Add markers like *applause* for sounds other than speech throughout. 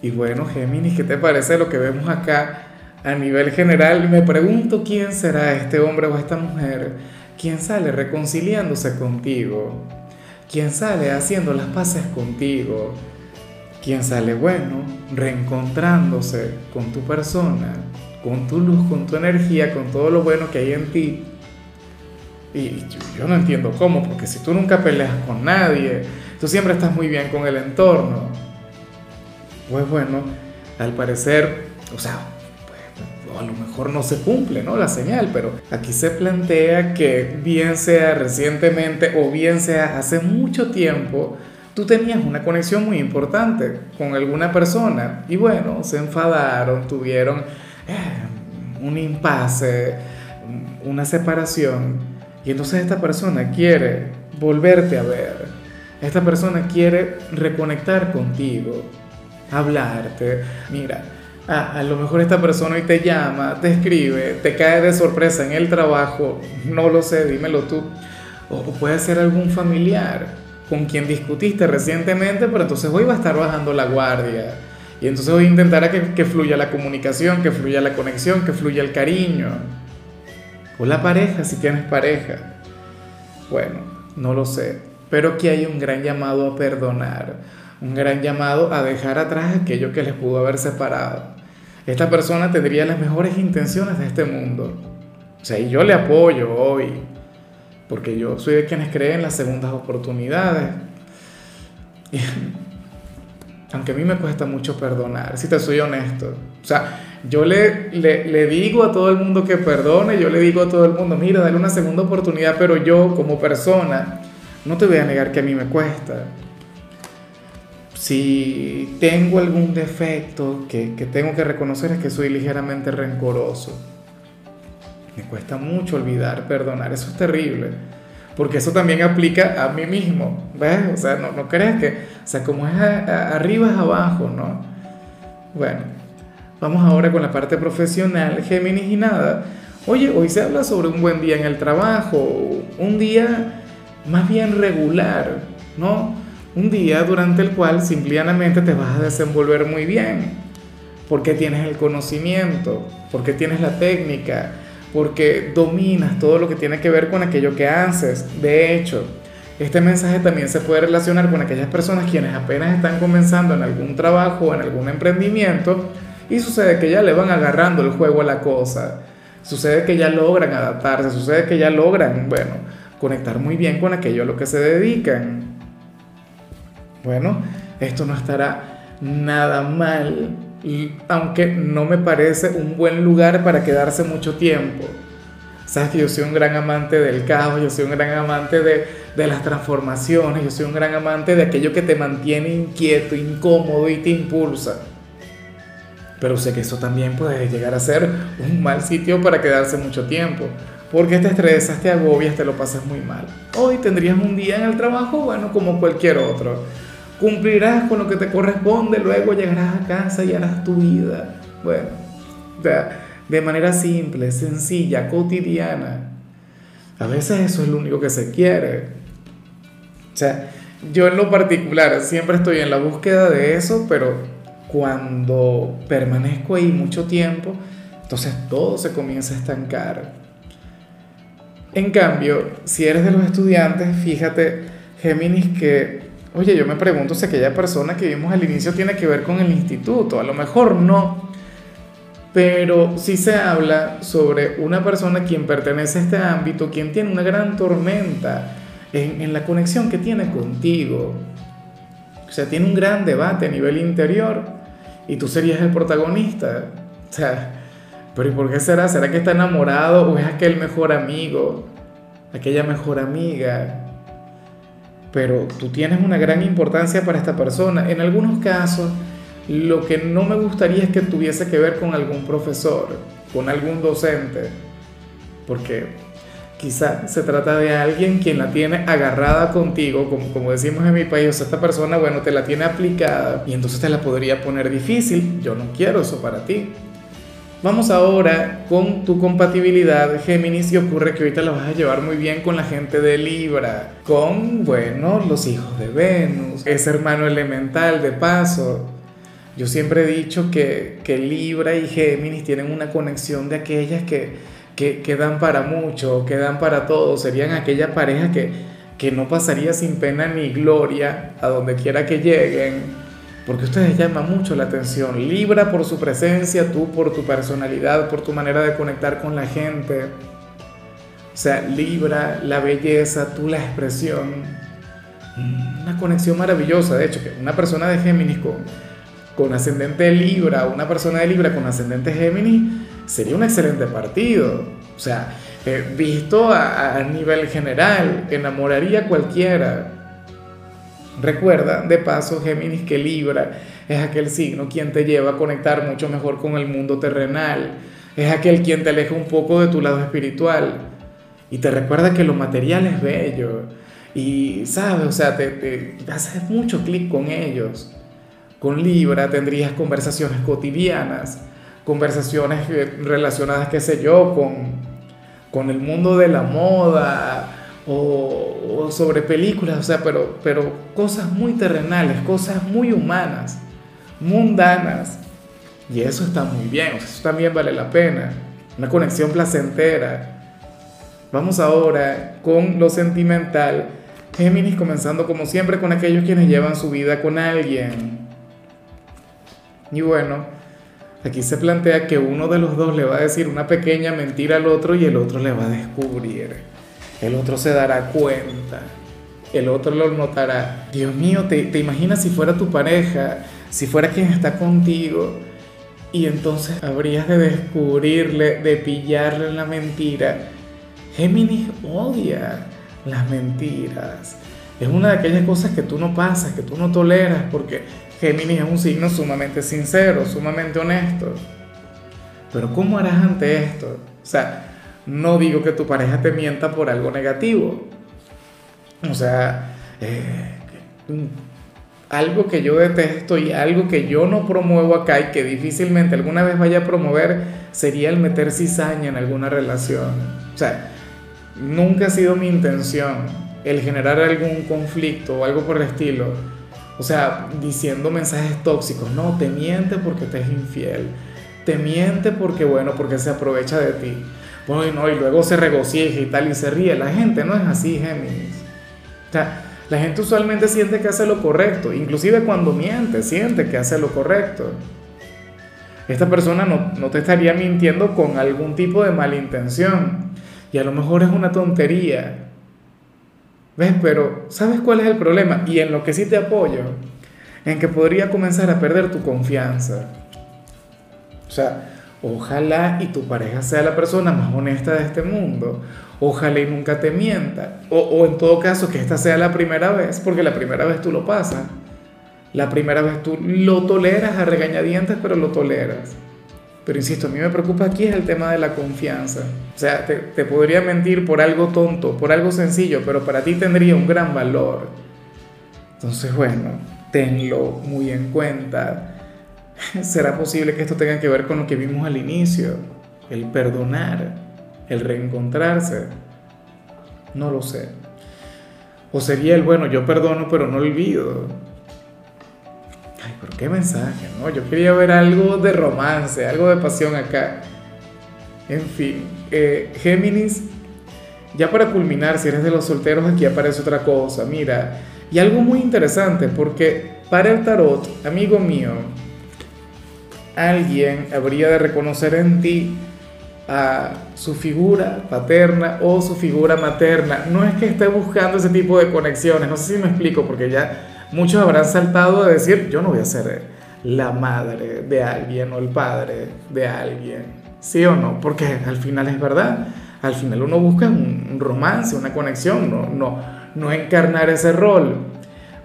Y bueno, Géminis, ¿qué te parece lo que vemos acá a nivel general? Me pregunto quién será este hombre o esta mujer, quién sale reconciliándose contigo, quién sale haciendo las paces contigo, quién sale, bueno, reencontrándose con tu persona, con tu luz, con tu energía, con todo lo bueno que hay en ti. Y yo, yo no entiendo cómo, porque si tú nunca peleas con nadie, tú siempre estás muy bien con el entorno pues bueno, al parecer, o sea, pues, a lo mejor no se cumple, ¿no? La señal, pero aquí se plantea que bien sea recientemente o bien sea hace mucho tiempo, tú tenías una conexión muy importante con alguna persona y bueno, se enfadaron, tuvieron eh, un impasse, una separación y entonces esta persona quiere volverte a ver, esta persona quiere reconectar contigo hablarte. Mira, a lo mejor esta persona hoy te llama, te escribe, te cae de sorpresa en el trabajo, no lo sé, dímelo tú. O, puede ser algún familiar con quien discutiste recientemente, pero entonces hoy va a estar bajando la guardia. Y entonces hoy intentará que, que fluya la comunicación, que fluya la conexión, que fluya el cariño. O la pareja, si tienes pareja. Bueno, no lo sé. Pero aquí hay un gran llamado a perdonar un gran llamado a dejar atrás aquello que les pudo haber separado. Esta persona tendría las mejores intenciones de este mundo. O sea, y yo le apoyo hoy, porque yo soy de quienes creen en las segundas oportunidades. *laughs* aunque a mí me cuesta mucho perdonar, si te soy honesto. O sea, yo le, le, le, digo a todo el mundo que perdone, yo le digo a todo el mundo, mira, dale una segunda oportunidad, pero yo como persona, no te voy a negar que a mí me cuesta si tengo algún defecto que, tengo que reconocer es que soy ligeramente rencoroso. Me cuesta mucho olvidar, perdonar, eso es terrible. Porque eso también aplica a mí mismo, ¿ves? O sea, no, no crees que, o sea, como es arriba es abajo, ¿no? Bueno, vamos ahora con la parte profesional, Géminis y nada. Oye, hoy se habla sobre un buen día en el trabajo, un día más bien regular, ¿no? Un día durante el cual simplemente te vas a desenvolver muy bien, porque tienes el conocimiento, porque tienes la técnica, porque dominas todo lo que tiene que ver con aquello que haces. De hecho, este mensaje también se puede relacionar con aquellas personas quienes apenas están comenzando en algún trabajo o en algún emprendimiento y sucede que ya le van agarrando el juego a la cosa. Sucede que ya logran adaptarse, sucede que ya logran, bueno, conectar muy bien con aquello a lo que se dedican. Bueno, esto no estará nada mal, aunque no me parece un buen lugar para quedarse mucho tiempo. Sabes que yo soy un gran amante del caos, yo soy un gran amante de, de las transformaciones, yo soy un gran amante de aquello que te mantiene inquieto, incómodo y te impulsa. Pero sé que eso también puede llegar a ser un mal sitio para quedarse mucho tiempo, porque te estresas, te agobias, te lo pasas muy mal. Hoy tendrías un día en el trabajo, bueno, como cualquier otro cumplirás con lo que te corresponde, luego llegarás a casa y harás tu vida. Bueno, de manera simple, sencilla, cotidiana. A veces eso es lo único que se quiere. O sea, yo en lo particular siempre estoy en la búsqueda de eso, pero cuando permanezco ahí mucho tiempo, entonces todo se comienza a estancar. En cambio, si eres de los estudiantes, fíjate, Géminis, que Oye, yo me pregunto si aquella persona que vimos al inicio tiene que ver con el instituto. A lo mejor no. Pero sí se habla sobre una persona quien pertenece a este ámbito, quien tiene una gran tormenta en, en la conexión que tiene contigo. O sea, tiene un gran debate a nivel interior y tú serías el protagonista. O sea, pero ¿y por qué será? ¿Será que está enamorado o es aquel mejor amigo? Aquella mejor amiga pero tú tienes una gran importancia para esta persona. En algunos casos lo que no me gustaría es que tuviese que ver con algún profesor, con algún docente, porque quizá se trata de alguien quien la tiene agarrada contigo, como, como decimos en mi país, esta persona, bueno, te la tiene aplicada y entonces te la podría poner difícil. Yo no quiero eso para ti. Vamos ahora con tu compatibilidad, Géminis, y ocurre que ahorita la vas a llevar muy bien con la gente de Libra, con, bueno, los hijos de Venus, ese hermano elemental de paso. Yo siempre he dicho que, que Libra y Géminis tienen una conexión de aquellas que, que, dan para mucho, que dan para todo, serían aquella pareja que, que no pasaría sin pena ni gloria a donde quiera que lleguen porque ustedes llaman mucho la atención. Libra por su presencia, tú por tu personalidad, por tu manera de conectar con la gente. O sea, Libra, la belleza, tú la expresión. Una conexión maravillosa. De hecho, que una persona de Géminis con, con ascendente Libra, una persona de Libra con ascendente Géminis, sería un excelente partido. O sea, eh, visto a, a nivel general, enamoraría a cualquiera. Recuerda, de paso, Géminis, que Libra es aquel signo quien te lleva a conectar mucho mejor con el mundo terrenal, es aquel quien te aleja un poco de tu lado espiritual y te recuerda que lo material es bello y, ¿sabes? O sea, te, te haces mucho clic con ellos. Con Libra tendrías conversaciones cotidianas, conversaciones relacionadas, qué sé yo, con, con el mundo de la moda, o, sobre películas, o sea, pero, pero cosas muy terrenales, cosas muy humanas, mundanas. Y eso está muy bien, eso también vale la pena. Una conexión placentera. Vamos ahora con lo sentimental. Géminis comenzando como siempre con aquellos quienes llevan su vida con alguien. Y bueno, aquí se plantea que uno de los dos le va a decir una pequeña mentira al otro y el otro le va a descubrir el otro se dará cuenta, el otro lo notará. Dios mío, ¿te, te imaginas si fuera tu pareja, si fuera quien está contigo? Y entonces habrías de descubrirle, de pillarle la mentira. Géminis odia las mentiras. Es una de aquellas cosas que tú no pasas, que tú no toleras, porque Géminis es un signo sumamente sincero, sumamente honesto. Pero ¿cómo harás ante esto? O sea, no digo que tu pareja te mienta por algo negativo. O sea, eh, algo que yo detesto y algo que yo no promuevo acá y que difícilmente alguna vez vaya a promover sería el meter cizaña en alguna relación. O sea, nunca ha sido mi intención el generar algún conflicto o algo por el estilo. O sea, diciendo mensajes tóxicos. No, te miente porque te es infiel. Te miente porque, bueno, porque se aprovecha de ti bueno, y luego se regocija y tal y se ríe. La gente no es así, Géminis. O sea, la gente usualmente siente que hace lo correcto, inclusive cuando miente, siente que hace lo correcto. Esta persona no, no te estaría mintiendo con algún tipo de mala intención. Y a lo mejor es una tontería. ¿Ves? Pero ¿sabes cuál es el problema? Y en lo que sí te apoyo, en que podría comenzar a perder tu confianza. O sea, Ojalá y tu pareja sea la persona más honesta de este mundo. Ojalá y nunca te mienta. O, en todo caso que esta sea la primera vez, porque la primera vez tú lo pasas. La primera vez tú lo toleras a regañadientes, pero lo toleras. Pero insisto, a mí me preocupa aquí es el tema de la confianza. O sea, te, te podría mentir por algo tonto, por algo sencillo, pero para ti tendría un gran valor. Entonces, bueno, tenlo muy en cuenta *laughs* ¿Será posible que esto tenga que ver con lo que vimos al inicio? El perdonar, el reencontrarse. No lo sé. O sería el, bueno, yo perdono pero no olvido. Ay, pero qué mensaje, ¿no? Yo quería ver algo de romance, algo de pasión acá. En fin, eh, Géminis, ya para culminar, si eres de los solteros, aquí aparece otra cosa. Mira, y algo muy interesante, porque para el tarot, amigo mío, alguien habría de reconocer en ti a su figura paterna o su figura materna. No es que esté buscando ese tipo de conexiones, no sé si me explico, porque ya muchos habrán saltado de decir, yo no voy a ser la madre de alguien o el padre de alguien, ¿sí o no? Porque al final es verdad, al final uno busca un, romance, una conexión, no, no, no encarnar ese rol.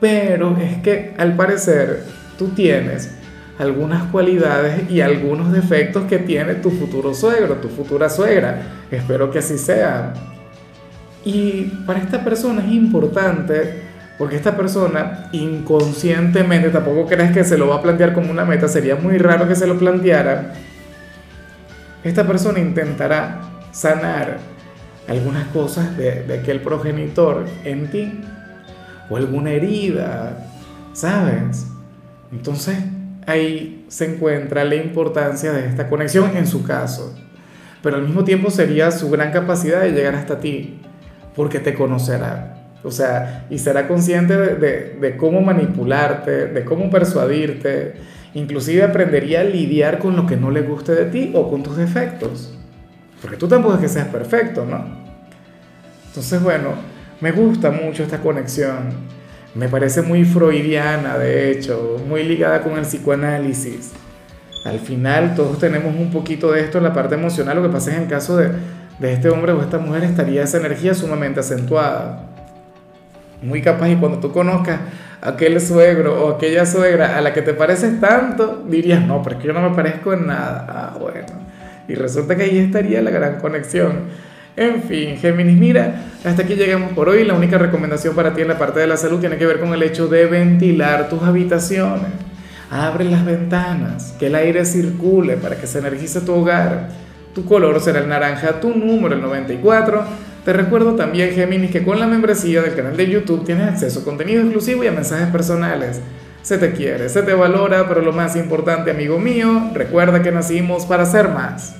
Pero es que al parecer tú tienes algunas cualidades y algunos defectos que tiene tu futuro suegro, tu futura suegra. Espero que así sea. Y para esta persona es importante, porque esta persona inconscientemente, tampoco crees que se lo va a plantear como una meta, sería muy raro que se lo planteara. Esta persona intentará sanar algunas cosas de, de aquel progenitor en ti, o alguna herida, ¿sabes? Entonces, ahí se encuentra la importancia de esta conexión en su caso. Pero al mismo tiempo sería su gran capacidad de llegar hasta ti, porque te conocerá. O sea, y será consciente de, cómo manipularte, de cómo persuadirte. Inclusive aprendería a lidiar con lo que no le guste de ti o con tus defectos. Porque tú tampoco es que seas perfecto, ¿no? Entonces, bueno, me gusta mucho esta conexión. Me parece muy freudiana, de hecho, muy ligada con el psicoanálisis. Al final todos tenemos un poquito de esto en la parte emocional, lo que pasa es en el caso de, de este hombre o esta mujer estaría esa energía sumamente acentuada. Muy capaz y cuando tú conozcas a aquel suegro o aquella suegra a la que te pareces tanto, dirías, no, pero es que yo no me parezco en nada. Ah, bueno. Y resulta que ahí estaría la gran conexión. En fin, Géminis, mira, hasta aquí llegamos por hoy. La única recomendación para ti en la parte de la salud tiene que ver con el hecho de ventilar tus habitaciones. Abre las ventanas, que el aire circule para que se energice tu hogar. Tu color será el naranja, tu número el 94. Te recuerdo también, Géminis, que con la membresía del canal de YouTube tienes acceso a contenido exclusivo y a mensajes personales. Se te quiere, se te valora, pero lo más importante, amigo mío, recuerda que nacimos para ser más.